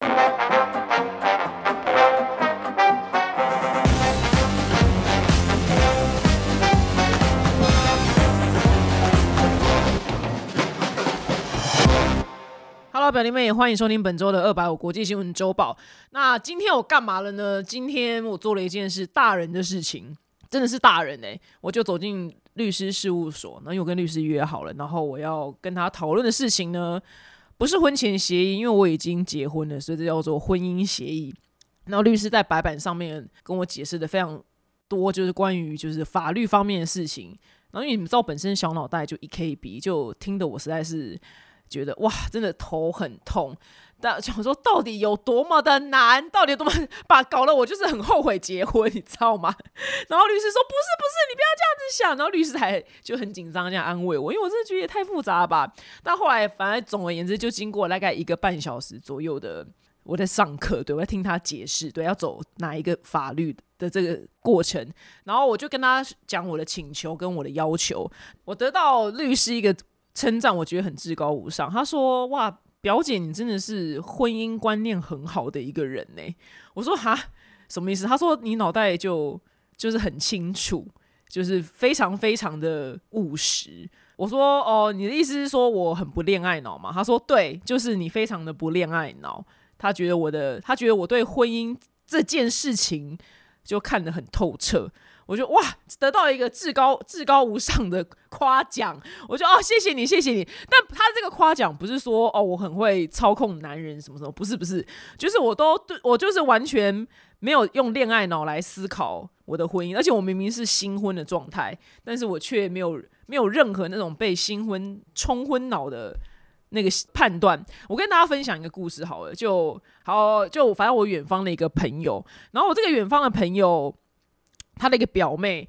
Hello，表弟妹，也欢迎收听本周的二百五国际新闻周报。那今天我干嘛了呢？今天我做了一件事，大人的事情，真的是大人哎、我就走进律师事务所，然后因为我跟律师约好了，然后我要跟他讨论的事情呢，不是婚前协议，因为我已经结婚了，所以这叫做婚姻协议。然后律师在白板上面跟我解释的非常多，就是关于就是法律方面的事情。然后因为你们知道，本身小脑袋就一 KB，就听得我实在是觉得哇，真的头很痛。但想说到底有多么的难，到底有多么把搞得我就是很后悔结婚，你知道吗？然后律师说不是不是，你不要这样子想。然后律师还就很紧张这样安慰我，因为我真的觉得也太复杂吧。但后来反正总而言之，就经过大概一个半小时左右的我在上课，对我在听他解释，对要走哪一个法律的这个过程，然后我就跟他讲我的请求跟我的要求，我得到律师一个称赞，我觉得很至高无上。他说：“哇，表姐，你真的是婚姻观念很好的一个人呢。”我说：“哈，什么意思？”他说：“你脑袋就就是很清楚，就是非常非常的务实。”我说：“哦，你的意思是说我很不恋爱脑吗？”他说：“对，就是你非常的不恋爱脑。”他觉得我的，他觉得我对婚姻这件事情就看得很透彻。我就哇，得到一个至高至高无上的夸奖，我就哦，谢谢你，谢谢你。但他这个夸奖不是说哦，我很会操控男人什么什么，不是不是，就是我都对我就是完全没有用恋爱脑来思考我的婚姻，而且我明明是新婚的状态，但是我却没有没有任何那种被新婚冲昏脑的。那个判断，我跟大家分享一个故事好了，就好就反正我远方的一个朋友，然后我这个远方的朋友，他的一个表妹，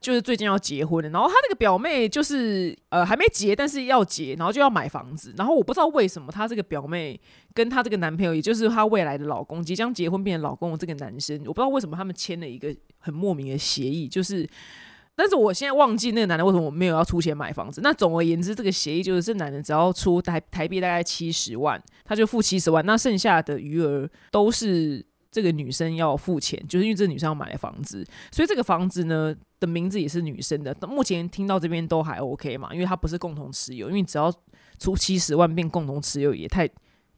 就是最近要结婚了，然后他那个表妹就是呃还没结，但是要结，然后就要买房子，然后我不知道为什么他这个表妹跟他这个男朋友，也就是他未来的老公，即将结婚变成老公的这个男生，我不知道为什么他们签了一个很莫名的协议，就是。但是我现在忘记那个男的为什么没有要出钱买房子。那总而言之，这个协议就是这男的只要出台台币大概七十万，他就付七十万，那剩下的余额都是这个女生要付钱，就是因为这个女生要买房子，所以这个房子呢的名字也是女生的。目前听到这边都还 OK 嘛，因为它不是共同持有，因为只要出七十万变共同持有也太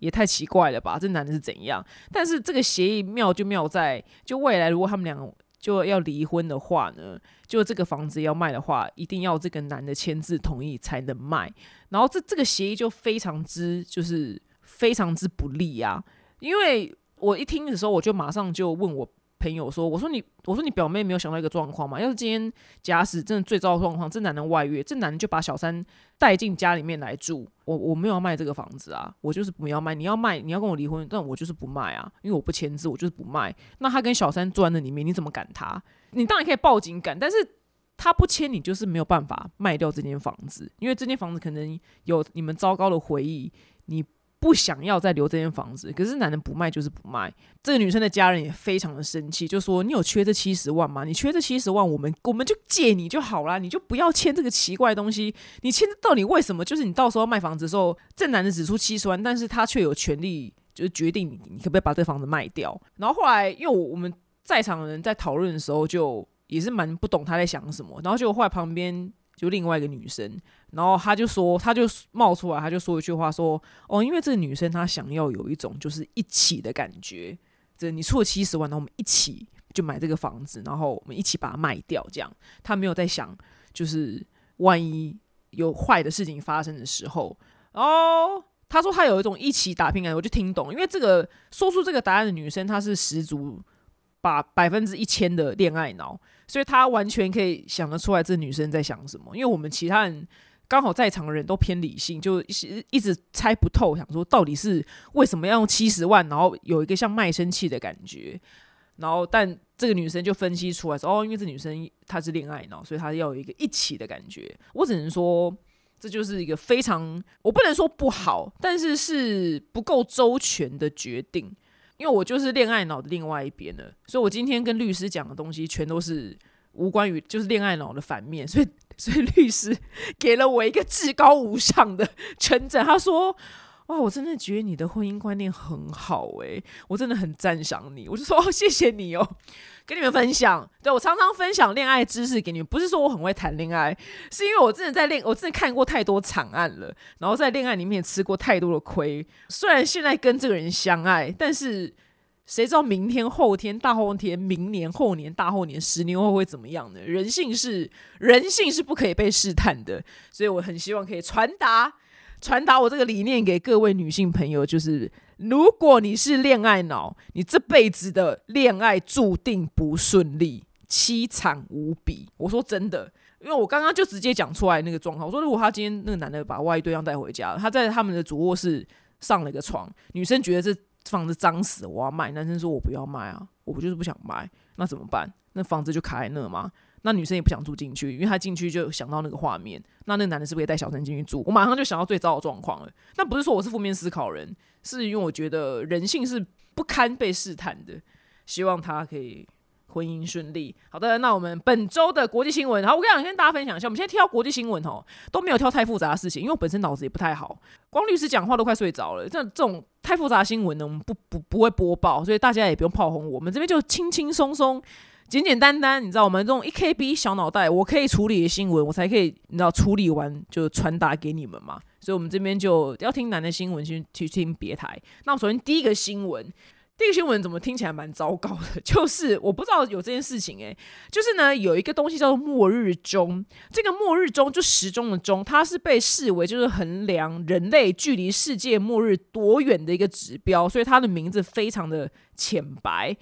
也太奇怪了吧？这男的是怎样？但是这个协议妙就妙在，就未来如果他们两个就要离婚的话呢？就这个房子要卖的话，一定要这个男的签字同意才能卖。然后这这个协议就非常之就是非常之不利啊！因为我一听的时候，我就马上就问我朋友说：“我说你，我说你表妹没有想到一个状况吗？要是今天假使真的最糟的状况，这男的外遇，这男的就把小三带进家里面来住，我我没有要卖这个房子啊，我就是不要卖。你要卖，你要跟我离婚，但我就是不卖啊，因为我不签字，我就是不卖。那他跟小三住在里面，你怎么赶他？你当然可以报警赶，但是他不签，你就是没有办法卖掉这间房子，因为这间房子可能有你们糟糕的回忆，你不想要再留这间房子。可是男人不卖就是不卖，这个女生的家人也非常的生气，就说你有缺这七十万吗？你缺这七十万，我们我们就借你就好啦，你就不要签这个奇怪的东西。你签到底为什么？就是你到时候卖房子的时候，这男的只出七十万，但是他却有权利就是决定你可不可以把这房子卖掉。然后后来因为我我们。在场的人在讨论的时候，就也是蛮不懂他在想什么。然后就后来旁边就另外一个女生，然后他就说，他就冒出来，他就说一句话，说：“哦，因为这个女生她想要有一种就是一起的感觉，这你出了七十万，然后我们一起就买这个房子，然后我们一起把它卖掉，这样。他没有在想，就是万一有坏的事情发生的时候，哦。”他说他有一种一起打拼感，我就听懂，因为这个说出这个答案的女生，她是十足。把百分之一千的恋爱脑，所以他完全可以想得出来这女生在想什么。因为我们其他人刚好在场的人都偏理性，就一一直猜不透，想说到底是为什么要用七十万，然后有一个像卖身契的感觉。然后，但这个女生就分析出来说：“哦，因为这女生她是恋爱脑，所以她要有一个一起的感觉。”我只能说，这就是一个非常我不能说不好，但是是不够周全的决定。因为我就是恋爱脑的另外一边的，所以我今天跟律师讲的东西全都是无关于就是恋爱脑的反面，所以所以律师 给了我一个至高无上的称赞，他说。哇，我真的觉得你的婚姻观念很好诶，我真的很赞赏你。我就说，谢谢你哦，跟你们分享。对我常常分享恋爱知识给你们，不是说我很会谈恋爱，是因为我真的在恋，我真的看过太多惨案了，然后在恋爱里面吃过太多的亏。虽然现在跟这个人相爱，但是谁知道明天、后天、大后天、明年、后年、大后年、十年后会怎么样呢？人性是人性是不可以被试探的，所以我很希望可以传达。传达我这个理念给各位女性朋友，就是如果你是恋爱脑，你这辈子的恋爱注定不顺利，凄惨无比。我说真的，因为我刚刚就直接讲出来那个状况。我说，如果他今天那个男的把外遇对象带回家，他在他们的主卧室上了一个床，女生觉得这房子脏死，我要卖。男生说我不要卖啊，我不就是不想卖，那怎么办？那房子就卡在那吗？那女生也不想住进去，因为她进去就想到那个画面。那那男的是不是也带小三进去住？我马上就想到最糟的状况了。那不是说我是负面思考人，是因为我觉得人性是不堪被试探的。希望他可以婚姻顺利。好的，那我们本周的国际新闻，好，我跟你跟大家分享一下。我们现在挑国际新闻哦，都没有挑太复杂的事情，因为我本身脑子也不太好，光律师讲话都快睡着了。这这种太复杂新闻呢，我们不不不会播报，所以大家也不用炮轰我们这边就轻轻松松。简简单单，你知道我们这种一 KB 小脑袋，我可以处理的新闻，我才可以，你知道处理完就传达给你们嘛。所以，我们这边就要听男的新闻，去去听别台。那我首先第一个新闻，第一个新闻怎么听起来蛮糟糕的？就是我不知道有这件事情，诶，就是呢有一个东西叫做末日钟，这个末日钟就时钟的钟，它是被视为就是衡量人类距离世界末日多远的一个指标，所以它的名字非常的浅白。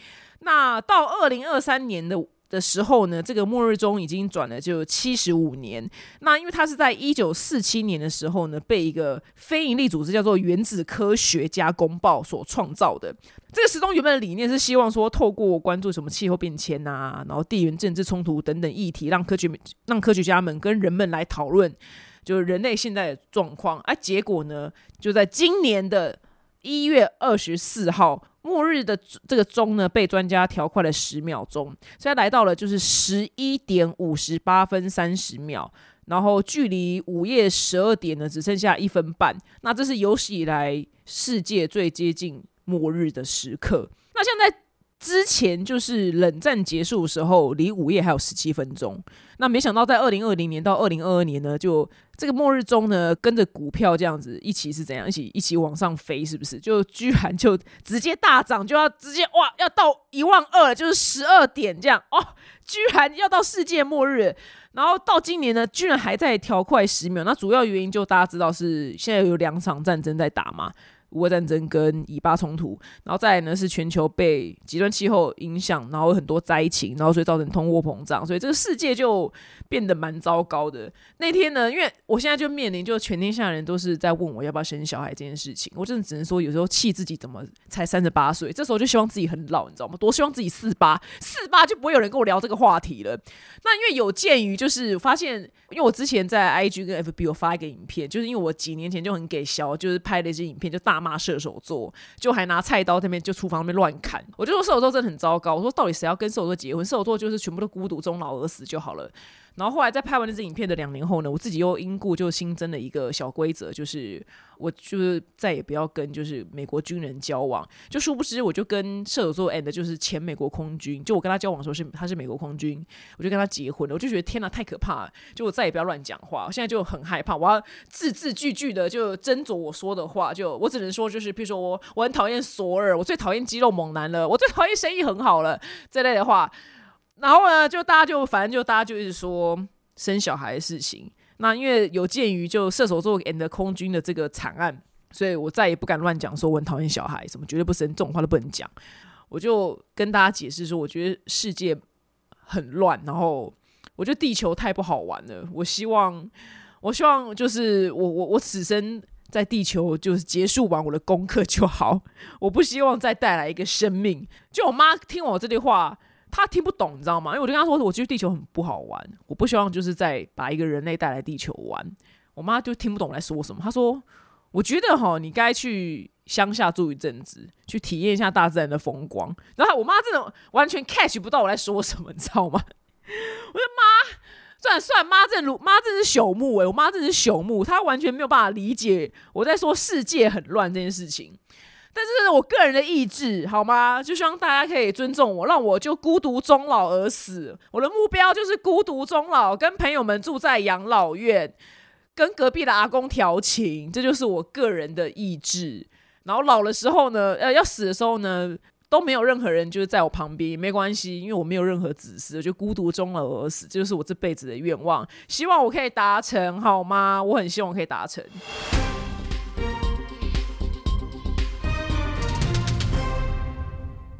那到二零二三年的的时候呢，这个末日钟已经转了就七十五年。那因为它是在一九四七年的时候呢，被一个非营利组织叫做原子科学家公报所创造的。这个时钟原本的理念是希望说，透过关注什么气候变迁啊，然后地缘政治冲突等等议题，让科学让科学家们跟人们来讨论，就是人类现在的状况。而结果呢，就在今年的一月二十四号。末日的这个钟呢，被专家调快了十秒钟，现在来到了就是十一点五十八分三十秒，然后距离午夜十二点呢，只剩下一分半。那这是有史以来世界最接近末日的时刻。那现在。之前就是冷战结束的时候，离午夜还有十七分钟。那没想到在二零二零年到二零二二年呢，就这个末日钟呢，跟着股票这样子一起是怎样，一起一起往上飞，是不是？就居然就直接大涨，就要直接哇，要到一万二，就是十二点这样哦，居然要到世界末日。然后到今年呢，居然还在调快十秒。那主要原因就大家知道是现在有两场战争在打嘛。俄乌战争跟以巴冲突，然后再来呢是全球被极端气候影响，然后很多灾情，然后所以造成通货膨胀，所以这个世界就变得蛮糟糕的。那天呢，因为我现在就面临，就全天下人都是在问我要不要生小孩这件事情，我真的只能说有时候气自己怎么才三十八岁，这时候就希望自己很老，你知道吗？多希望自己四八四八就不会有人跟我聊这个话题了。那因为有鉴于就是发现，因为我之前在 IG 跟 FB 有发一个影片，就是因为我几年前就很给削，就是拍了一支影片，就大。骂射手座，就还拿菜刀那边就厨房那边乱砍，我就说射手座真的很糟糕。我说到底谁要跟射手座结婚？射手座就是全部都孤独终老而死就好了。然后后来在拍完那支影片的两年后呢，我自己又因故就新增了一个小规则，就是我就是再也不要跟就是美国军人交往。就殊不知我就跟射手座 and 就是前美国空军，就我跟他交往的时候是他是美国空军，我就跟他结婚了。我就觉得天哪，太可怕了！就我再也不要乱讲话。我现在就很害怕，我要字字句句的就斟酌我说的话。就我只能说，就是比如说我我很讨厌索尔，我最讨厌肌肉猛男了，我最讨厌生意很好了这类的话。然后呢，就大家就反正就大家就一直说生小孩的事情。那因为有鉴于就射手座 and 空军的这个惨案，所以我再也不敢乱讲说我很讨厌小孩，什么绝对不生这种话都不能讲。我就跟大家解释说，我觉得世界很乱，然后我觉得地球太不好玩了。我希望。我希望就是我我 我此生在地球就是结束完我的功课就好，我不希望再带来一个生命。就我妈听我这句话，她听不懂，你知道吗？因为我就跟她说，我觉得地球很不好玩，我不希望就是再把一个人类带来地球玩。我妈就听不懂我在说什么，她说：“我觉得哈，你该去乡下住一阵子，去体验一下大自然的风光。”然后我妈真的完全 catch 不到我在说什么，你知道吗？我说妈！算算妈真如妈真是朽木诶，我妈真是朽木，她完全没有办法理解我在说世界很乱这件事情。但是我个人的意志，好吗？就希望大家可以尊重我，让我就孤独终老而死。我的目标就是孤独终老，跟朋友们住在养老院。跟隔壁的阿公调情，这就是我个人的意志。然后老的时候呢，呃，要死的时候呢，都没有任何人就是在我旁边，没关系，因为我没有任何子嗣，就孤独终老而死，这就是我这辈子的愿望。希望我可以达成，好吗？我很希望我可以达成。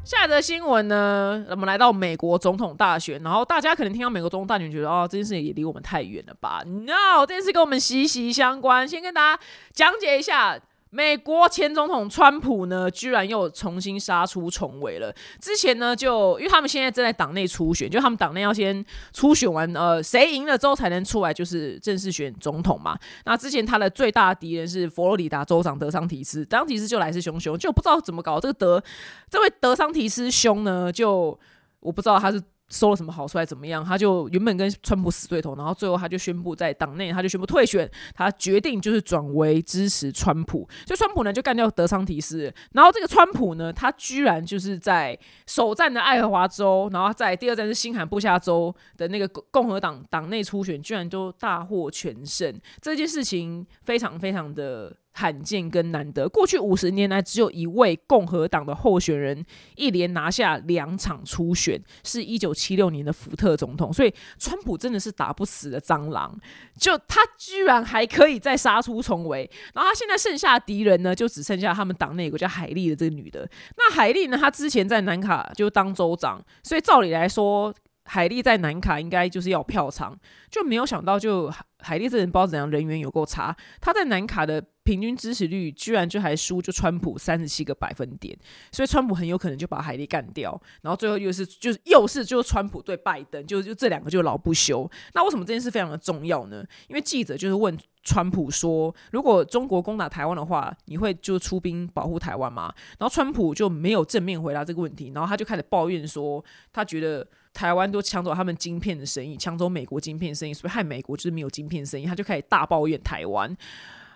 下一则新闻呢，我们来到美国总统大选，然后大家可能听到美国总统大选，觉得哦，这件事情也离我们太远了吧？No，这件事跟我们息息相关。先跟大家讲解一下。美国前总统川普呢，居然又重新杀出重围了。之前呢，就因为他们现在正在党内初选，就他们党内要先初选完，呃，谁赢了之后才能出来，就是正式选总统嘛。那之前他的最大敌人是佛罗里达州长德桑提斯，德桑提斯就来势汹汹，就不知道怎么搞。这个德这位德桑提斯兄呢，就我不知道他是。收了什么好处还怎么样？他就原本跟川普死对头，然后最后他就宣布在党内，他就宣布退选，他决定就是转为支持川普。所以川普呢就干掉德桑提斯，然后这个川普呢，他居然就是在首战的爱荷华州，然后在第二站是新罕布夏州的那个共和党党内初选，居然都大获全胜。这件事情非常非常的。罕见跟难得，过去五十年来只有一位共和党的候选人一连拿下两场初选，是一九七六年的福特总统。所以川普真的是打不死的蟑螂，就他居然还可以再杀出重围。然后他现在剩下的敌人呢，就只剩下他们党内有个叫海莉的这个女的。那海莉呢，她之前在南卡就当州长，所以照理来说。海莉在南卡应该就是要票仓，就没有想到，就海莉这人不知道怎样，人缘有够差。他在南卡的平均支持率居然就还输就川普三十七个百分点，所以川普很有可能就把海莉干掉。然后最后又是就是又是就是川普对拜登，就就这两个就老不休。那为什么这件事非常的重要呢？因为记者就是问川普说，如果中国攻打台湾的话，你会就出兵保护台湾吗？然后川普就没有正面回答这个问题，然后他就开始抱怨说，他觉得。台湾都抢走他们晶片的生意，抢走美国晶片生意，所以害美国就是没有晶片生意，他就开始大抱怨台湾。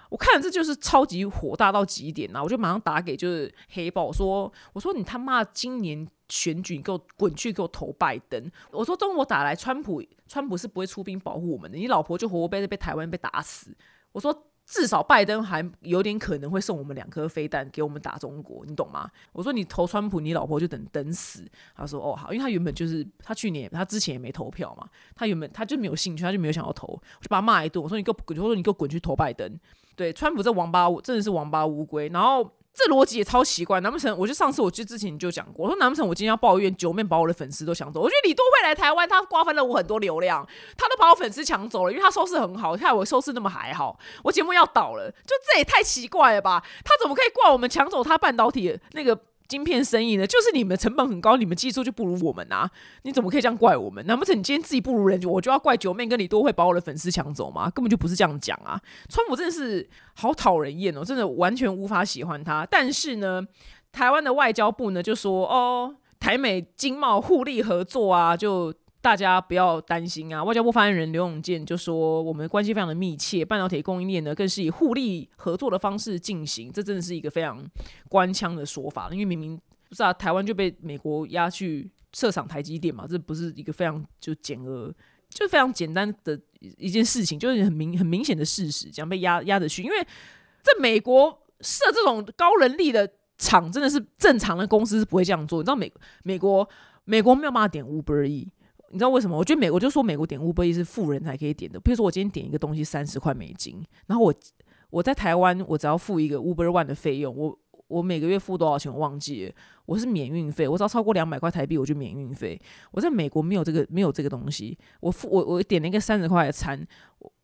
我看这就是超级火大到极点呐！我就马上打给就是黑豹，说我说你他妈今年选举你给我滚去给我投拜登！我说中国打来，川普川普是不会出兵保护我们的，你老婆就活活被被台湾被打死。我说。至少拜登还有点可能会送我们两颗飞弹给我们打中国，你懂吗？我说你投川普，你老婆就等等死。他说哦好，因为他原本就是他去年他之前也没投票嘛，他原本他就没有兴趣，他就没有想要投，我就把他骂一顿。我说你给我滚，我说你给我滚去投拜登。对，川普这王八真的是王八乌龟，然后。这逻辑也超奇怪，难不成？我就上次我去之前就讲过，我说难不成我今天要抱怨九面把我的粉丝都抢走？我觉得李多惠来台湾，她瓜分了我很多流量，她都把我粉丝抢走了，因为她收视很好，看我收视那么还好，我节目要倒了，就这也太奇怪了吧？她怎么可以怪我们抢走她半导体那个？晶片生意呢，就是你们成本很高，你们技术就不如我们啊！你怎么可以这样怪我们？难不成你今天自己不如人，我就要怪九妹跟李多会把我的粉丝抢走吗？根本就不是这样讲啊！川普真的是好讨人厌哦，真的完全无法喜欢他。但是呢，台湾的外交部呢就说哦，台美经贸互利合作啊，就。大家不要担心啊！外交部发言人刘永健就说：“我们关系非常的密切，半导体供应链呢更是以互利合作的方式进行。这真的是一个非常官腔的说法，因为明明不是啊，台湾就被美国压去设厂台积电嘛，这不是一个非常就简而就非常简单的一件事情，就是很明很明显的事实，这样被压压着去。因为在美国设这种高人力的厂，真的是正常的公司是不会这样做。你知道美美国美国没有办法点 Uber E。”你知道为什么？我觉得美，我就说美国点 Uber 是富人才可以点的。比如说，我今天点一个东西三十块美金，然后我我在台湾，我只要付一个 Uber One 的费用，我我每个月付多少钱我忘记了，我是免运费，我只要超过两百块台币我就免运费。我在美国没有这个没有这个东西，我付我我点了一个三十块的餐。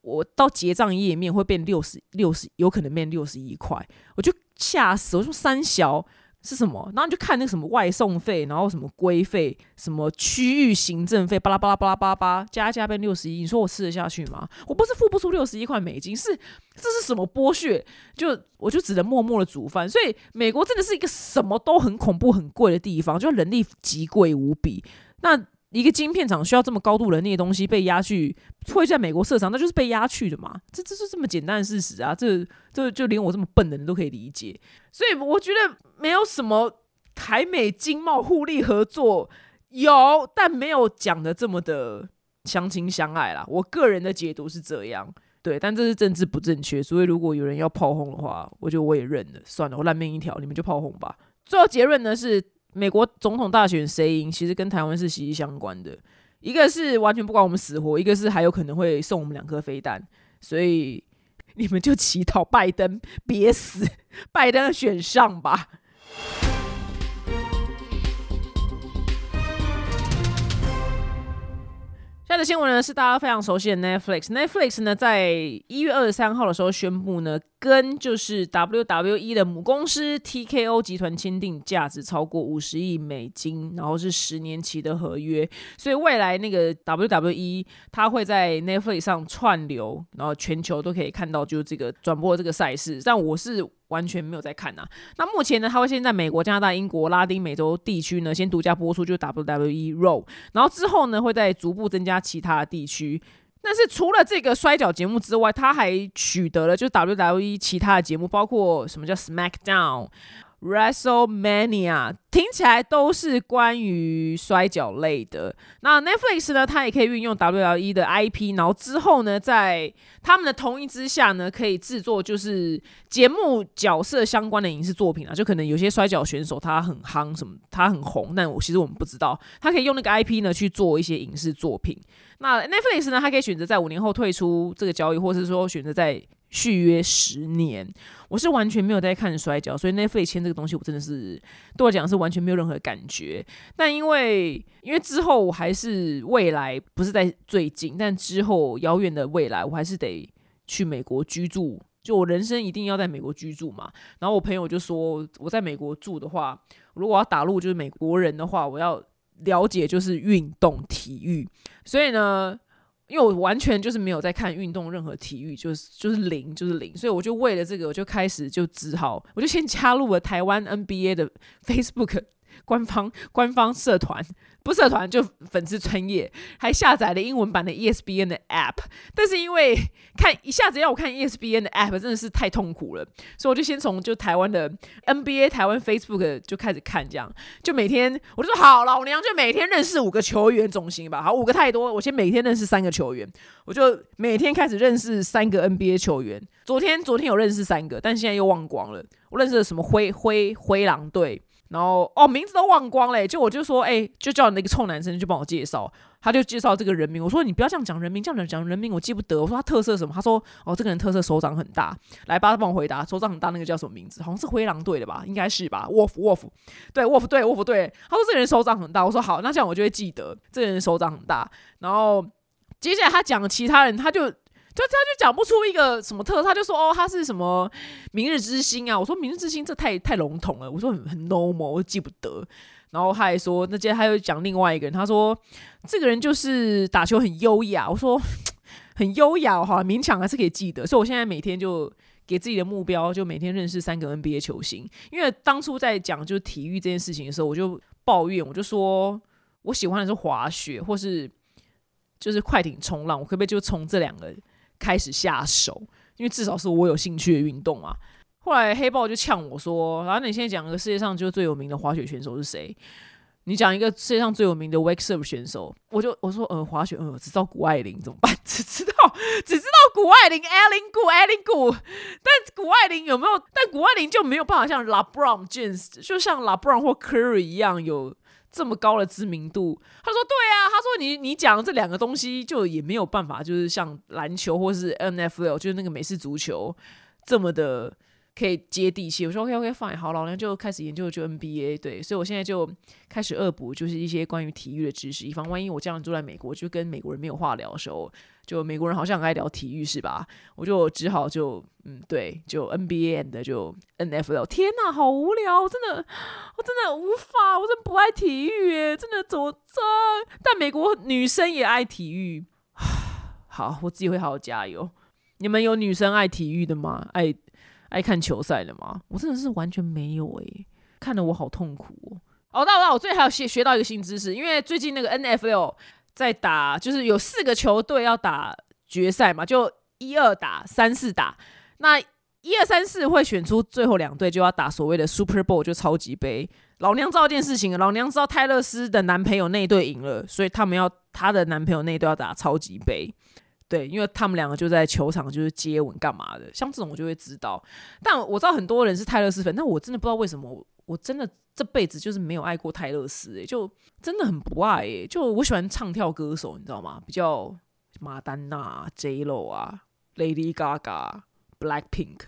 我到结账页面会变六十六十，有可能变六十一块，我就吓死，我说三小。是什么？然后你就看那个什么外送费，然后什么规费，什么区域行政费，巴拉巴拉巴拉巴拉巴，加加变六十一。你说我吃得下去吗？我不是付不出六十一块美金，是这是什么剥削？就我就只能默默的煮饭。所以美国真的是一个什么都很恐怖、很贵的地方，就人力极贵无比。那一个晶片厂需要这么高度能力的东西被压去，会在美国设厂，那就是被压去的嘛？这这是这么简单的事实啊！这这就连我这么笨的人都可以理解。所以我觉得没有什么台美经贸互利合作有，但没有讲的这么的相亲相爱啦。我个人的解读是这样，对，但这是政治不正确。所以如果有人要炮轰的话，我觉得我也认了，算了，我烂命一条，你们就炮轰吧。最后结论呢是。美国总统大选谁赢，其实跟台湾是息息相关的。一个是完全不管我们死活，一个是还有可能会送我们两颗飞弹。所以你们就祈祷拜登别死，拜登选上吧。的新闻呢是大家非常熟悉的 Netflix。Netflix 呢在一月二十三号的时候宣布呢，跟就是 WWE 的母公司 TKO 集团签订价值超过五十亿美金，然后是十年期的合约。所以未来那个 WWE 它会在 Netflix 上串流，然后全球都可以看到就是这个转播这个赛事。但我是。完全没有在看呐。那目前呢，它会先在美国、加拿大、英国、拉丁美洲地区呢，先独家播出，就是 WWE Raw。然后之后呢，会再逐步增加其他的地区。但是除了这个摔角节目之外，他还取得了就 WWE 其他的节目，包括什么叫 SmackDown。WrestleMania 听起来都是关于摔跤类的。那 Netflix 呢，它也可以运用 WWE 的 IP，然后之后呢，在他们的同意之下呢，可以制作就是节目角色相关的影视作品啊。就可能有些摔跤选手他很夯，什么他很红，但我其实我们不知道，他可以用那个 IP 呢去做一些影视作品。那 Netflix 呢，它可以选择在五年后退出这个交易，或是说选择在续约十年。我是完全没有在看摔跤，所以 Netflix 签这个东西，我真的是对我讲是完全没有任何感觉。但因为因为之后我还是未来不是在最近，但之后遥远的未来，我还是得去美国居住。就我人生一定要在美国居住嘛。然后我朋友就说，我在美国住的话，如果要打入就是美国人的话，我要了解就是运动体育。所以呢。因为我完全就是没有在看运动，任何体育就是就是零就是零，所以我就为了这个，我就开始就只好，我就先加入了台湾 NBA 的 Facebook 官方官方社团。不社团就粉丝专业，还下载了英文版的 ESPN 的 App，但是因为看一下子要我看 ESPN 的 App 真的是太痛苦了，所以我就先从就台湾的 NBA 台湾 Facebook 就开始看，这样。就每天我就说好，老娘就每天认识五个球员总行吧，好五个太多，我先每天认识三个球员，我就每天开始认识三个 NBA 球员，昨天昨天有认识三个，但现在又忘光了，我认识了什么灰灰灰狼队。然后哦，名字都忘光嘞，就我就说，哎，就叫那个臭男生就帮我介绍，他就介绍这个人名。我说你不要这样讲人名，这样讲人名我记不得。我说他特色什么？他说哦，这个人特色手掌很大。来吧，他帮我回答，手掌很大那个叫什么名字？好像是灰狼队的吧？应该是吧？Wolf Wolf，对 Wolf 对 Wolf 对。他说这个人手掌很大。我说好，那这样我就会记得这个人手掌很大。然后接下来他讲其他人，他就。就他就讲不出一个什么特，他就说哦，他是什么明日之星啊？我说明日之星这太太笼统了，我说很很 normal，我记不得。然后他还说，那接着他又讲另外一个人，他说这个人就是打球很优雅。我说 很优雅哈，勉强还是可以记得。所以我现在每天就给自己的目标，就每天认识三个 NBA 球星。因为当初在讲就是体育这件事情的时候，我就抱怨，我就说我喜欢的是滑雪，或是就是快艇冲浪，我可不可以就冲这两个？开始下手，因为至少是我有兴趣的运动啊。后来黑豹就呛我说：“然后你现在讲个世界上就最有名的滑雪选手是谁？你讲一个世界上最有名的 wake surf 选手。”我就我说：“呃，滑雪，呃，只知道谷爱凌怎么办？只知道只知道谷爱凌，Ellen 谷，Ellen 谷。但谷爱凌有没有？但谷爱凌就没有办法像 LeBron James，就像 LeBron 或 Curry 一样有。”这么高的知名度，他说对啊，他说你你讲这两个东西就也没有办法，就是像篮球或是 N F L，就是那个美式足球这么的可以接地气。我说 OK OK fine，好，老娘就开始研究就 NBA。对，所以我现在就开始恶补，就是一些关于体育的知识，以防万一我这样住在美国，就跟美国人没有话聊的时候，就美国人好像很爱聊体育是吧？我就只好就嗯，对，就 NBA 的就 NFL。天哪，好无聊，真的，我真的无法，我真的不爱体育，耶，真的怎么这？但美国女生也爱体育。好，我自己会好好加油。你们有女生爱体育的吗？爱爱看球赛的吗？我真的是完全没有诶，看得我好痛苦哦。哦，那那我最近还有学学到一个新知识，因为最近那个 NFL 在打，就是有四个球队要打决赛嘛，就一二打，三四打。那一二三四会选出最后两队，就要打所谓的 Super Bowl，就超级杯。老娘知道一件事情，老娘知道泰勒斯的男朋友那队赢了，所以他们要他的男朋友那队要打超级杯。对，因为他们两个就在球场就是接吻干嘛的，像这种我就会知道。但我知道很多人是泰勒斯粉，但我真的不知道为什么，我真的这辈子就是没有爱过泰勒斯，诶，就真的很不爱，诶，就我喜欢唱跳歌手，你知道吗？比较马丹娜、J Lo 啊、Lady Gaga、Black Pink、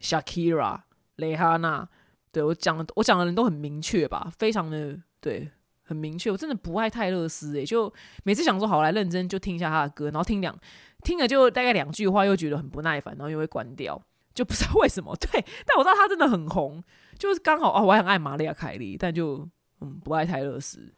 Shakira、蕾哈娜。对我讲的，我讲的人都很明确吧，非常的对。很明确，我真的不爱泰勒斯诶，就每次想说好来认真就听一下他的歌，然后听两听了就大概两句话，又觉得很不耐烦，然后又会关掉，就不知道 为什么。对，但我知道他真的很红，就是刚好哦，我很爱玛利亚凯莉，但就嗯不爱泰勒斯。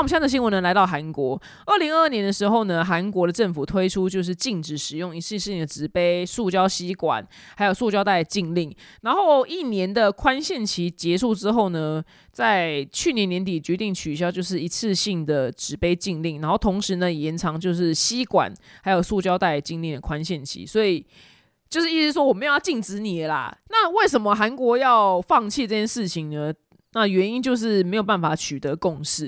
我们现在的新闻呢，来到韩国。二零二二年的时候呢，韩国的政府推出就是禁止使用一次性的纸杯、塑胶吸管，还有塑胶袋禁令。然后一年的宽限期结束之后呢，在去年年底决定取消就是一次性的纸杯禁令，然后同时呢延长就是吸管还有塑胶袋禁令的宽限期。所以就是意思说我们要禁止你啦。那为什么韩国要放弃这件事情呢？那原因就是没有办法取得共识，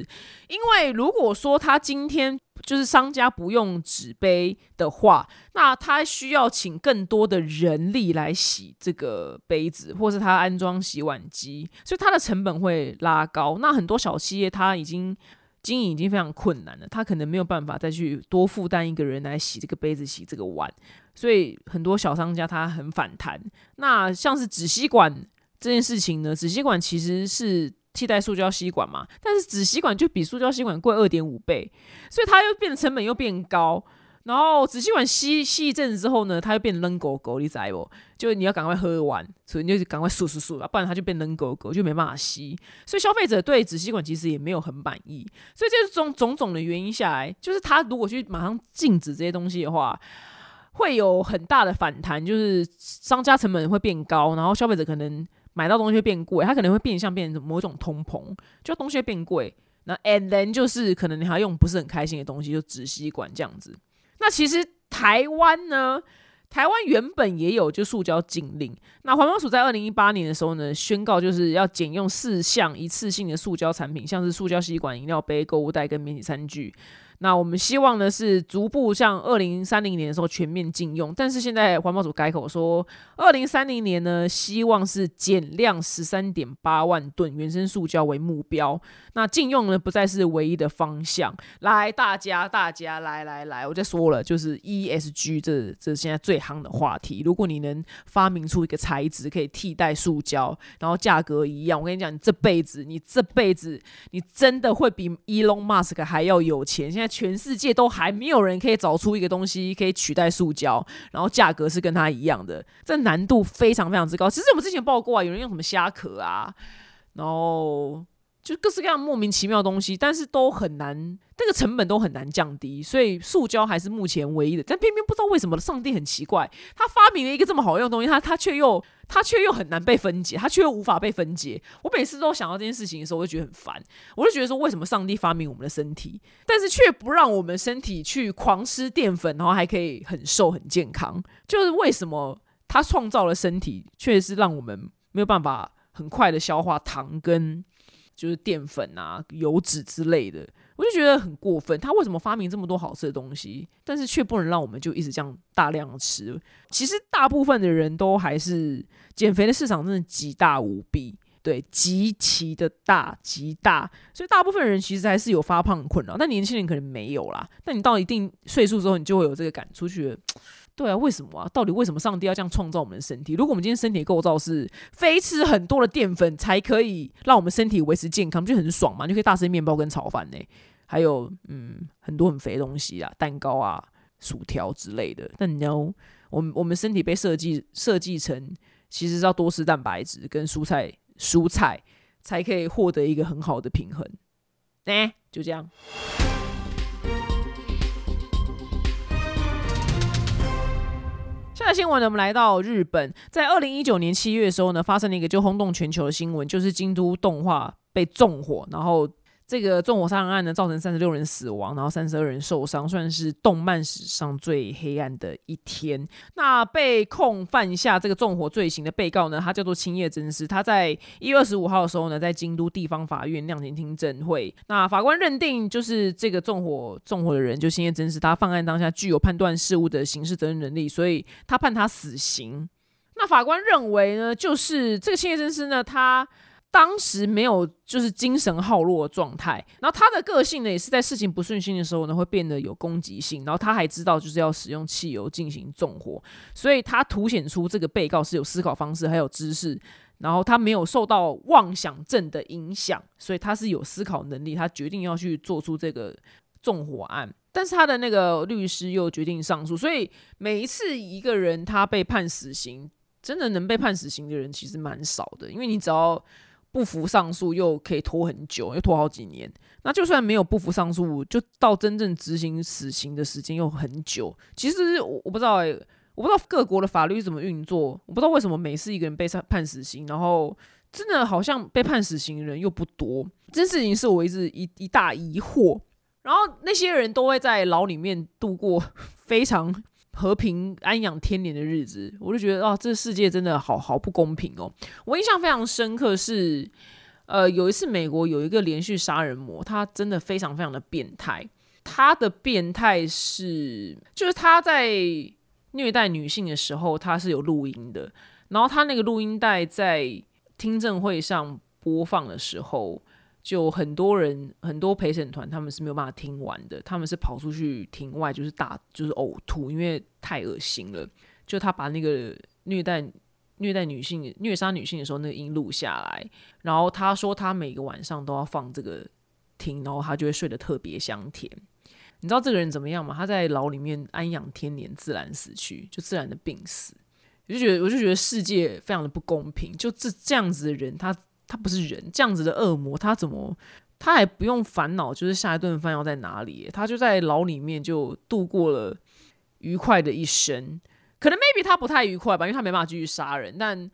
因为如果说他今天就是商家不用纸杯的话，那他需要请更多的人力来洗这个杯子，或是他安装洗碗机，所以他的成本会拉高。那很多小企业他已经经营已经非常困难了，他可能没有办法再去多负担一个人来洗这个杯子、洗这个碗，所以很多小商家他很反弹。那像是纸吸管。这件事情呢，纸吸管其实是替代塑胶吸管嘛，但是纸吸管就比塑胶吸管贵二点五倍，所以它又变成本又变高。然后纸吸管吸吸一阵子之后呢，它又变扔狗狗，你知不？就你要赶快喝完，所以你就赶快漱漱漱，不然它就变扔狗狗，就没办法吸。所以消费者对纸吸管其实也没有很满意。所以这是种种种的原因下来，就是他如果去马上禁止这些东西的话。会有很大的反弹，就是商家成本会变高，然后消费者可能。买到东西会变贵，它可能会变相变成某种通膨，就东西会变贵。那 and then 就是可能你还用不是很开心的东西，就纸吸管这样子。那其实台湾呢，台湾原本也有就塑胶禁令。那环保署在二零一八年的时候呢，宣告就是要减用四项一次性的塑胶产品，像是塑胶吸管、饮料杯、购物袋跟免洗餐具。那我们希望呢是逐步向二零三零年的时候全面禁用，但是现在环保署改口说，二零三零年呢希望是减量十三点八万吨原生塑胶为目标。那禁用呢不再是唯一的方向。来，大家大家来来来，我再说了，就是 ESG 这这现在最夯的话题。如果你能发明出一个材质可以替代塑胶，然后价格一样，我跟你讲，你这辈子你这辈子你真的会比 Elon Musk 还要有钱。现在。全世界都还没有人可以找出一个东西可以取代塑胶，然后价格是跟它一样的，这难度非常非常之高。其实我们之前报过啊，有人用什么虾壳啊，然后。就各式各样莫名其妙的东西，但是都很难，那个成本都很难降低，所以塑胶还是目前唯一的。但偏偏不知道为什么，上帝很奇怪，他发明了一个这么好用的东西，他他却又他却又很难被分解，他却又无法被分解。我每次都想到这件事情的时候，我就觉得很烦。我就觉得说，为什么上帝发明我们的身体，但是却不让我们身体去狂吃淀粉，然后还可以很瘦很健康？就是为什么他创造了身体，却是让我们没有办法很快的消化糖跟。就是淀粉啊、油脂之类的，我就觉得很过分。他为什么发明这么多好吃的东西，但是却不能让我们就一直这样大量吃？其实大部分的人都还是减肥的市场真的极大无比。对，极其的大，极大，所以大部分人其实还是有发胖困扰，但年轻人可能没有啦。但你到一定岁数之后，你就会有这个感触，觉得，对啊，为什么啊？到底为什么上帝要这样创造我们的身体？如果我们今天身体构造是非吃很多的淀粉才可以让我们身体维持健康，就很爽嘛？就可以大吃面包跟炒饭呢，还有嗯很多很肥的东西啊，蛋糕啊、薯条之类的。但你要我们我们身体被设计设计成，其实是要多吃蛋白质跟蔬菜蔬菜，才可以获得一个很好的平衡。哎，就这样。下在新闻呢，我们来到日本，在二零一九年七月的时候呢，发生了一个就轰动全球的新闻，就是京都动画被纵火，然后。这个纵火杀人案呢，造成三十六人死亡，然后三十二人受伤，算是动漫史上最黑暗的一天。那被控犯下这个纵火罪行的被告呢，他叫做青叶真司。他在一月二十五号的时候呢，在京都地方法院量刑听证会，那法官认定就是这个纵火纵火的人就青叶真司，他犯案当下具有判断事物的刑事责任能力，所以他判他死刑。那法官认为呢，就是这个青叶真司呢，他。当时没有就是精神耗弱的状态，然后他的个性呢，也是在事情不顺心的时候呢，会变得有攻击性，然后他还知道就是要使用汽油进行纵火，所以他凸显出这个被告是有思考方式还有知识，然后他没有受到妄想症的影响，所以他是有思考能力，他决定要去做出这个纵火案，但是他的那个律师又决定上诉，所以每一次一个人他被判死刑，真的能被判死刑的人其实蛮少的，因为你只要。不服上诉又可以拖很久，又拖好几年。那就算没有不服上诉，就到真正执行死刑的时间又很久。其实我我不知道哎，我不知道各国的法律怎么运作。我不知道为什么每次一个人被判死刑，然后真的好像被判死刑的人又不多。这件事情是我一直一一大疑惑。然后那些人都会在牢里面度过 非常。和平安养天年的日子，我就觉得啊，这世界真的好好不公平哦。我印象非常深刻是，呃，有一次美国有一个连续杀人魔，他真的非常非常的变态。他的变态是，就是他在虐待女性的时候，他是有录音的。然后他那个录音带在听证会上播放的时候。就很多人，很多陪审团他们是没有办法听完的，他们是跑出去庭外，就是大就是呕吐，因为太恶心了。就他把那个虐待虐待女性、虐杀女性的时候那个音录下来，然后他说他每个晚上都要放这个听，然后他就会睡得特别香甜。你知道这个人怎么样吗？他在牢里面安养天年，自然死去，就自然的病死。我就觉得，我就觉得世界非常的不公平。就这这样子的人，他。他不是人，这样子的恶魔，他怎么他还不用烦恼，就是下一顿饭要在哪里？他就在牢里面就度过了愉快的一生。可能 maybe 他不太愉快吧，因为他没办法继续杀人，但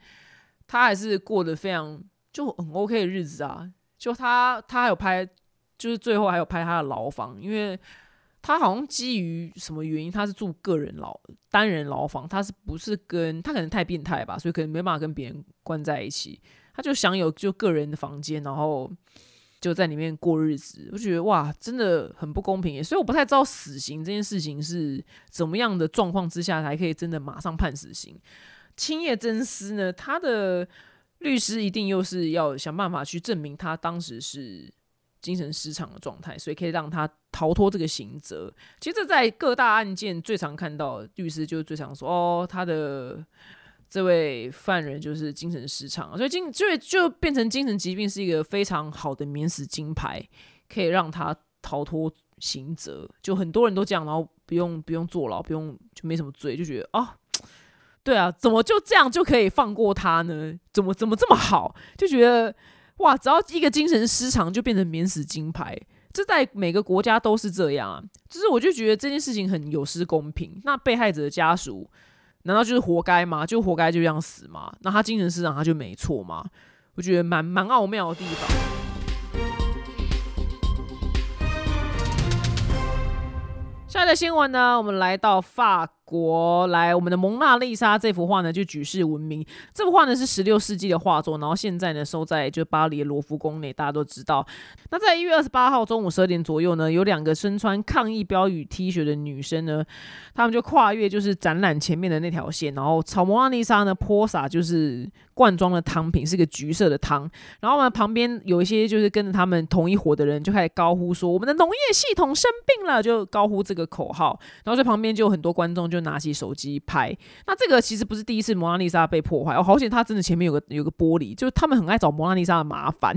他还是过得非常就很 OK 的日子啊。就他他还有拍，就是最后还有拍他的牢房，因为他好像基于什么原因，他是住个人牢单人牢房，他是不是跟他可能太变态吧，所以可能没办法跟别人关在一起。他就享有就个人的房间，然后就在里面过日子。我觉得哇，真的很不公平耶。所以我不太知道死刑这件事情是怎么样的状况之下才可以真的马上判死刑。青叶真司呢，他的律师一定又是要想办法去证明他当时是精神失常的状态，所以可以让他逃脱这个刑责。其实在各大案件最常看到律师就是最常说哦，他的。这位犯人就是精神失常，所以精就就变成精神疾病是一个非常好的免死金牌，可以让他逃脱刑责。就很多人都这样，然后不用不用坐牢，不用就没什么罪，就觉得啊，对啊，怎么就这样就可以放过他呢？怎么怎么这么好？就觉得哇，只要一个精神失常就变成免死金牌，这在每个国家都是这样啊。就是我就觉得这件事情很有失公平。那被害者的家属。难道就是活该吗？就活该就这样死吗？那他精神失常，他就没错吗？我觉得蛮蛮奥妙的地方。下一个新闻呢，我们来到法国来，我们的蒙娜丽莎这幅画呢就举世闻名。这幅画呢是十六世纪的画作，然后现在呢收在就巴黎罗浮宫内，大家都知道。那在一月二十八号中午十二点左右呢，有两个身穿抗议标语 T 恤的女生呢，她们就跨越就是展览前面的那条线，然后朝蒙娜丽莎呢泼洒就是罐装的汤品，是个橘色的汤。然后呢旁边有一些就是跟着他们同一伙的人就开始高呼说：“我们的农业系统生病了！”就高呼这个口号。然后在旁边就有很多观众就。就拿起手机拍，那这个其实不是第一次蒙娜丽莎被破坏哦，好险他真的前面有个有个玻璃，就是他们很爱找蒙娜丽莎的麻烦。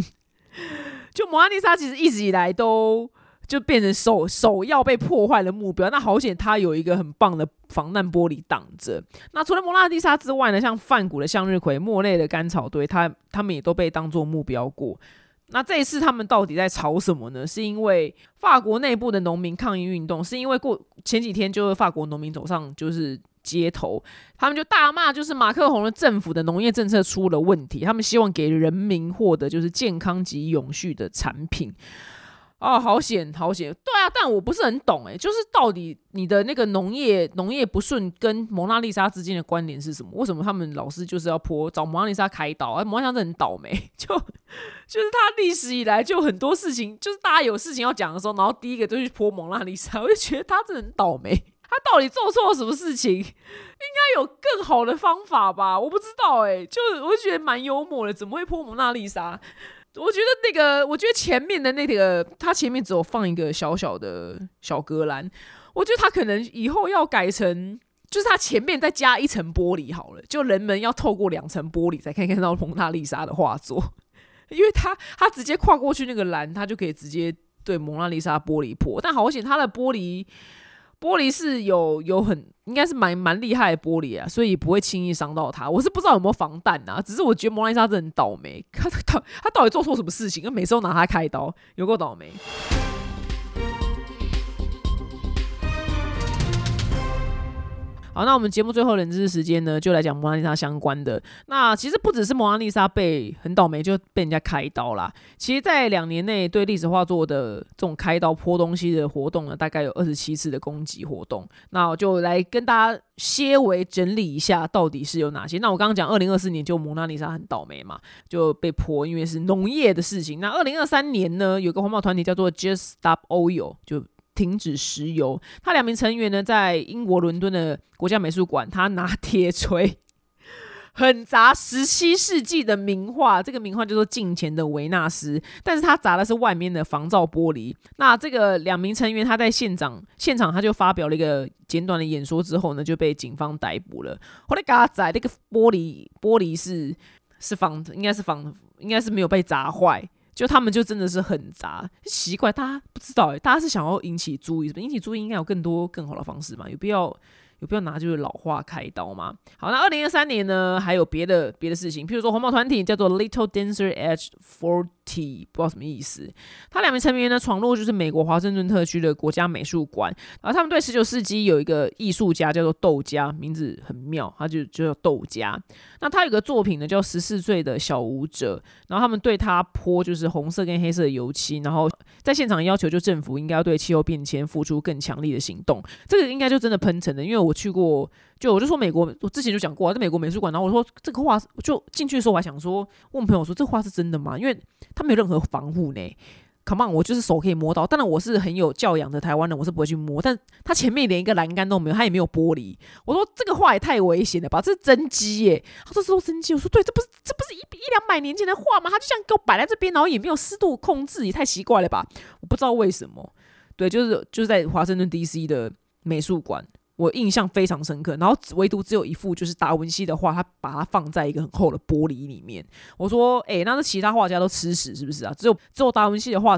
就蒙娜丽莎其实一直以来都就变成首首要被破坏的目标，那好险他有一个很棒的防弹玻璃挡着。那除了蒙娜丽莎之外呢，像梵谷的向日葵、莫内的甘草堆，他他们也都被当做目标过。那这一次他们到底在吵什么呢？是因为法国内部的农民抗议运动，是因为过前几天就是法国农民走上就是街头，他们就大骂就是马克宏的政府的农业政策出了问题，他们希望给人民获得就是健康及永续的产品。哦，好险，好险！对啊，但我不是很懂诶，就是到底你的那个农业农业不顺跟蒙娜丽莎之间的关联是什么？为什么他们老是就是要泼找蒙娜丽莎开刀？哎，蒙娜丽莎真很倒霉，就就是他历史以来就很多事情，就是大家有事情要讲的时候，然后第一个就去泼蒙娜丽莎，我就觉得他真的很倒霉。他到底做错了什么事情？应该有更好的方法吧？我不知道诶，就我就觉得蛮幽默的，怎么会泼蒙娜丽莎？我觉得那个，我觉得前面的那个，它前面只有放一个小小的小格栏，我觉得它可能以后要改成，就是它前面再加一层玻璃好了，就人们要透过两层玻璃才可以看到蒙娜丽莎的画作，因为它它直接跨过去那个栏，它就可以直接对蒙娜丽莎玻璃破，但好险它的玻璃。玻璃是有有很应该是蛮蛮厉害的玻璃啊，所以不会轻易伤到他。我是不知道有没有防弹啊，只是我觉得莫拉莎真的很倒霉，他他他到底做错什么事情？跟每次都拿他开刀，有够倒霉。好，那我们节目最后冷知识时间呢，就来讲蒙娜丽莎相关的。那其实不只是蒙娜丽莎被很倒霉，就被人家开刀啦。其实，在两年内对历史画作的这种开刀泼东西的活动呢，大概有二十七次的攻击活动。那我就来跟大家些微整理一下，到底是有哪些。那我刚刚讲二零二四年就蒙娜丽莎很倒霉嘛，就被泼，因为是农业的事情。那二零二三年呢，有个环保团体叫做 Just Stop Oil，就停止石油，他两名成员呢，在英国伦敦的国家美术馆，他拿铁锤 狠砸十七世纪的名画，这个名画叫做《镜前的维纳斯》，但是他砸的是外面的防噪玻璃。那这个两名成员他在现场现场他就发表了一个简短的演说之后呢，就被警方逮捕了。后来嘎仔那个玻璃玻璃是是防，应该是防，应该是没有被砸坏。就他们就真的是很杂，奇怪，大家不知道哎，大家是想要引起注意，引起注意应该有更多更好的方式嘛？有必要有必要拿就是老化开刀吗？好，那二零二三年呢，还有别的别的事情，譬如说环保团体叫做 Little Dancer Edge for。T 不知道什么意思。他两名成员呢闯入就是美国华盛顿特区的国家美术馆，然后他们对十九世纪有一个艺术家叫做窦家，名字很妙，他就就叫窦家。那他有个作品呢叫十四岁的小舞者，然后他们对他泼就是红色跟黑色的油漆，然后在现场要求就政府应该要对气候变迁付出更强力的行动。这个应该就真的喷成的，因为我去过，就我就说美国，我之前就讲过在美国美术馆，然后我说这个画就进去的时候我还想说问朋友说这画是真的吗？因为没有任何防护呢，Come on，我就是手可以摸到。当然我是很有教养的台湾人，我是不会去摸。但他前面连一个栏杆都没有，他也没有玻璃。我说这个画也太危险了吧，这是真机耶！他说这是真机，我说对，这不是这不是一一两百年前的画吗？他就这样给我摆在这边，然后也没有湿度控制，也太奇怪了吧？我不知道为什么。对，就是就是在华盛顿 D.C. 的美术馆。我印象非常深刻，然后唯独只有一幅就是达文西的画，他把它放在一个很厚的玻璃里面。我说，哎，那是其他画家都吃屎是不是啊？只有只有达文西的画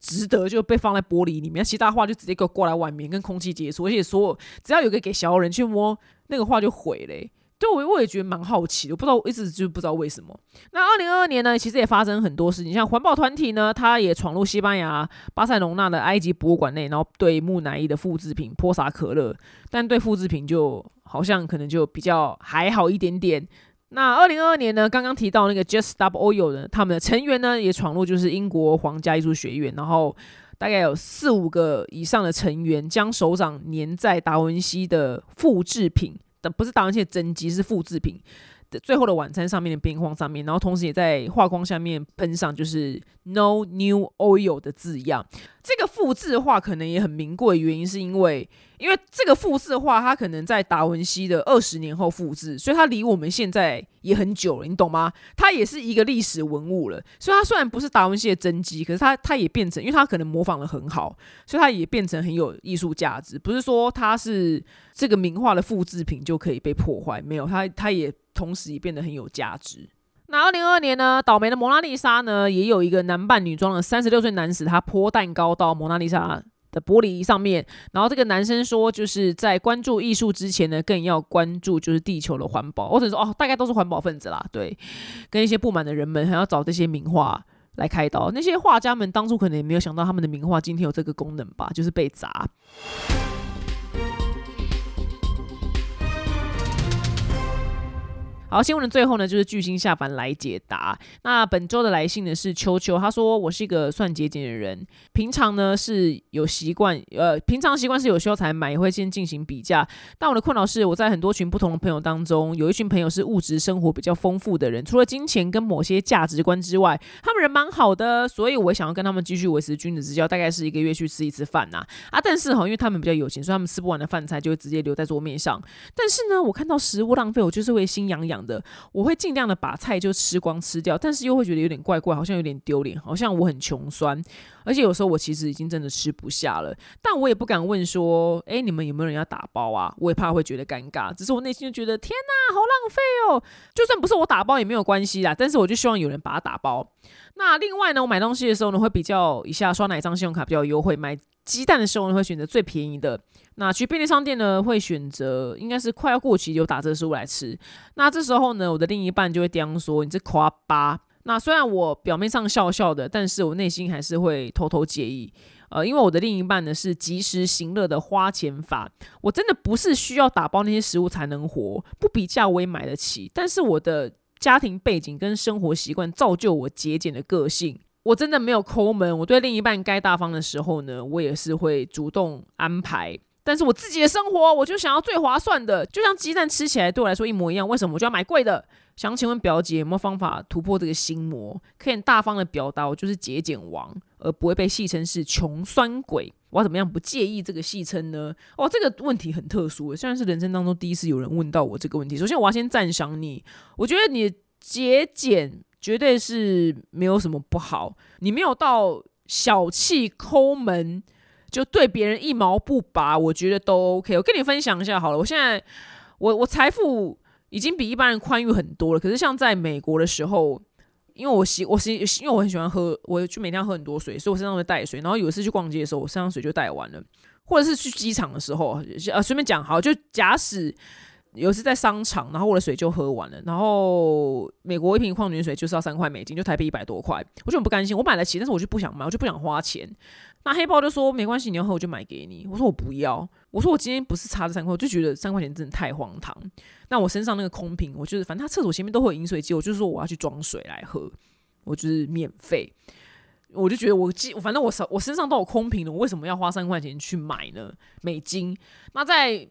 值得就被放在玻璃里面，其他画就直接给我过来外面跟空气接触，而且说只要有个给小人去摸那个画就毁嘞。对，我我也觉得蛮好奇的，我不知道，我一直就不知道为什么。那二零二二年呢，其实也发生很多事情，像环保团体呢，他也闯入西班牙巴塞隆纳的埃及博物馆内，然后对木乃伊的复制品泼洒可乐，但对复制品就好像可能就比较还好一点点。那二零二二年呢，刚刚提到那个 Just Stop Oil 的他们的成员呢，也闯入就是英国皇家艺术学院，然后。大概有四五个以上的成员，将手掌粘在达文西的复制品的，不是达文西的真迹，是复制品。最后的晚餐上面的边框上面，然后同时也在画框下面喷上就是 No New Oil 的字样。这个复制画可能也很名贵，原因是因为因为这个复制的话它可能在达文西的二十年后复制，所以它离我们现在也很久了，你懂吗？它也是一个历史文物了。所以它虽然不是达文西的真迹，可是它它也变成，因为它可能模仿的很好，所以它也变成很有艺术价值。不是说它是这个名画的复制品就可以被破坏，没有，它它也。同时也变得很有价值。那二零二二年呢？倒霉的蒙娜丽莎呢，也有一个男扮女装的三十六岁男子，他泼蛋糕到蒙娜丽莎的玻璃上面。然后这个男生说，就是在关注艺术之前呢，更要关注就是地球的环保。或者说，哦，大概都是环保分子啦。对，跟一些不满的人们还要找这些名画来开刀。那些画家们当初可能也没有想到，他们的名画今天有这个功能吧，就是被砸。好，新闻的最后呢，就是巨星下凡来解答。那本周的来信呢是秋秋，他说我是一个算节俭的人，平常呢是有习惯，呃，平常习惯是有需要才买，也会先进行比价。但我的困扰是，我在很多群不同的朋友当中，有一群朋友是物质生活比较丰富的人，除了金钱跟某些价值观之外，他们人蛮好的，所以我想要跟他们继续维持君子之交，大概是一个月去吃一次饭呐。啊，但是哈，因为他们比较有钱，所以他们吃不完的饭菜就会直接留在桌面上。但是呢，我看到食物浪费，我就是会心痒痒。的我会尽量的把菜就吃光吃掉，但是又会觉得有点怪怪，好像有点丢脸，好像我很穷酸，而且有时候我其实已经真的吃不下了，但我也不敢问说，哎，你们有没有人要打包啊？我也怕会觉得尴尬，只是我内心就觉得天哪，好浪费哦！就算不是我打包也没有关系啦，但是我就希望有人把它打包。那另外呢，我买东西的时候呢，会比较一下刷哪张信用卡比较优惠，买鸡蛋的时候呢，会选择最便宜的。那去便利商店呢，会选择应该是快要过期有打折食物来吃。那这时候呢，我的另一半就会刁说：“你这夸巴。”那虽然我表面上笑笑的，但是我内心还是会偷偷介意。呃，因为我的另一半呢是及时行乐的花钱法，我真的不是需要打包那些食物才能活，不比价我也买得起。但是我的家庭背景跟生活习惯造就我节俭的个性。我真的没有抠门，我对另一半该大方的时候呢，我也是会主动安排。但是我自己的生活，我就想要最划算的，就像鸡蛋吃起来对我来说一模一样，为什么我就要买贵的？想请问表姐有没有方法突破这个心魔，可以大方的表达我就是节俭王，而不会被戏称是穷酸鬼？我要怎么样不介意这个戏称呢？哦，这个问题很特殊，虽然是人生当中第一次有人问到我这个问题。首先，我要先赞赏你，我觉得你节俭绝对是没有什么不好，你没有到小气抠门。就对别人一毛不拔，我觉得都 OK。我跟你分享一下好了，我现在我我财富已经比一般人宽裕很多了。可是像在美国的时候，因为我喜我喜因为我很喜欢喝，我就每天要喝很多水，所以我身上会带水。然后有一次去逛街的时候，我身上水就带完了，或者是去机场的时候，呃，随便讲好，就假使。有时在商场，然后我的水就喝完了。然后美国一瓶矿泉水就是要三块美金，就台币一百多块，我就很不甘心。我买得起，但是我就不想买，我就不想花钱。那黑豹就说没关系，你要喝我就买给你。我说我不要，我说我今天不是差这三块，我就觉得三块钱真的太荒唐。那我身上那个空瓶，我就是反正他厕所前面都会有饮水机，我就说我要去装水来喝，我就是免费。我就觉得我记，反正我手我身上都有空瓶了，我为什么要花三块钱去买呢？美金？那在。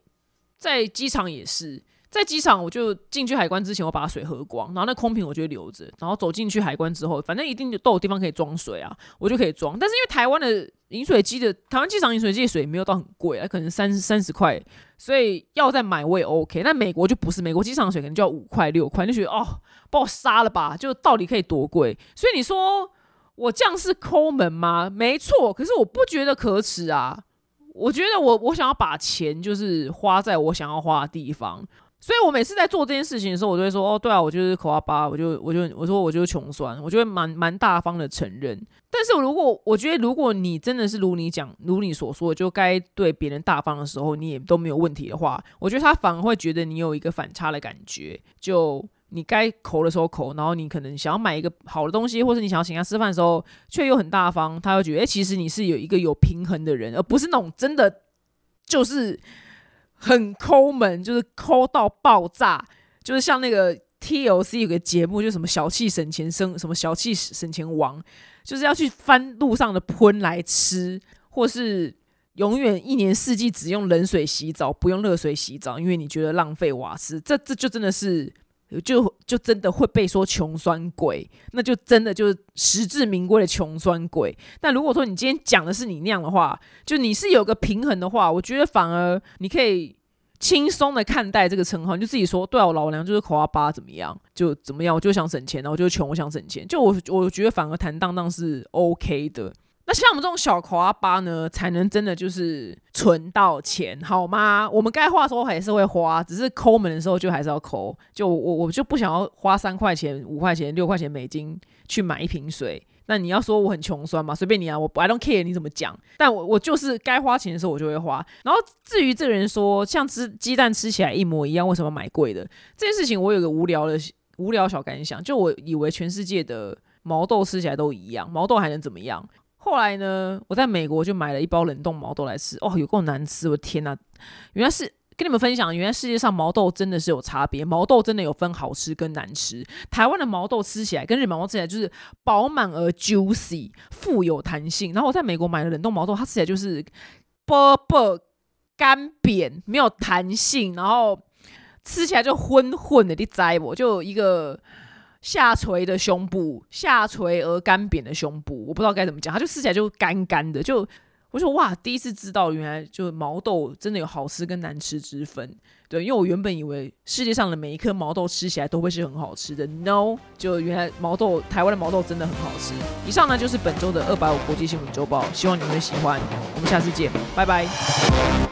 在机场也是，在机场我就进去海关之前，我把水喝光，然后那空瓶我就留着，然后走进去海关之后，反正一定都有地方可以装水啊，我就可以装。但是因为台湾的饮水机的台湾机场饮水机的水没有到很贵啊，可能三三十块，所以要再买我也 OK。那美国就不是，美国机场水可能就要五块六块，就觉得哦，把我杀了吧，就到底可以多贵？所以你说我这样是抠门吗？没错，可是我不觉得可耻啊。我觉得我我想要把钱就是花在我想要花的地方，所以我每次在做这件事情的时候，我都会说哦，对啊，我就是口啊巴，我就我就我说我就是穷酸，我就会蛮蛮大方的承认。但是如果我觉得如果你真的是如你讲如你所说，就该对别人大方的时候，你也都没有问题的话，我觉得他反而会觉得你有一个反差的感觉，就。你该抠的时候抠，然后你可能想要买一个好的东西，或者你想要请他吃饭的时候，却又很大方，他会觉得，哎，其实你是有一个有平衡的人，而不是那种真的就是很抠门，就是抠到爆炸，就是像那个 TLC 有个节目，就什么小气省钱生，什么小气省钱王，就是要去翻路上的喷来吃，或是永远一年四季只用冷水洗澡，不用热水洗澡，因为你觉得浪费瓦斯。这这就真的是，就就真的会被说穷酸鬼，那就真的就是实至名归的穷酸鬼。但如果说你今天讲的是你那样的话，就你是有个平衡的话，我觉得反而你可以。轻松的看待这个称号，你就自己说，对啊，我老娘就是口阿巴，怎么样就怎么样，我就想省钱，然后就穷，我想省钱，就我我觉得反而坦荡荡是 OK 的。那像我们这种小口花八呢，才能真的就是存到钱，好吗？我们该花的时候还是会花，只是抠门的时候就还是要抠。就我我就不想要花三块钱、五块钱、六块钱美金去买一瓶水。那你要说我很穷酸嘛？随便你啊，我 I don't care 你怎么讲，但我我就是该花钱的时候我就会花。然后至于这个人说像吃鸡蛋吃起来一模一样，为什么买贵的这件事情，我有个无聊的无聊小感想，就我以为全世界的毛豆吃起来都一样，毛豆还能怎么样？后来呢，我在美国就买了一包冷冻毛豆来吃，哦，有够难吃！我的天哪，原来是。跟你们分享，原来世界上毛豆真的是有差别，毛豆真的有分好吃跟难吃。台湾的毛豆吃起来跟日本毛豆吃起来就是饱满而 juicy，富有弹性。然后我在美国买的冷冻毛豆，它吃起来就是啵啵干扁，没有弹性，然后吃起来就混混的，你栽我？就一个下垂的胸部，下垂而干扁的胸部，我不知道该怎么讲，它就吃起来就干干的，就。我说哇，第一次知道原来就毛豆真的有好吃跟难吃之分。对，因为我原本以为世界上的每一颗毛豆吃起来都会是很好吃的。No，就原来毛豆台湾的毛豆真的很好吃。以上呢就是本周的二百五国际新闻周报，希望你们会喜欢。我们下次见，拜拜。